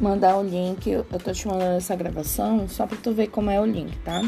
mandar o link. Eu tô te mandando essa gravação só pra tu ver como é o link, tá?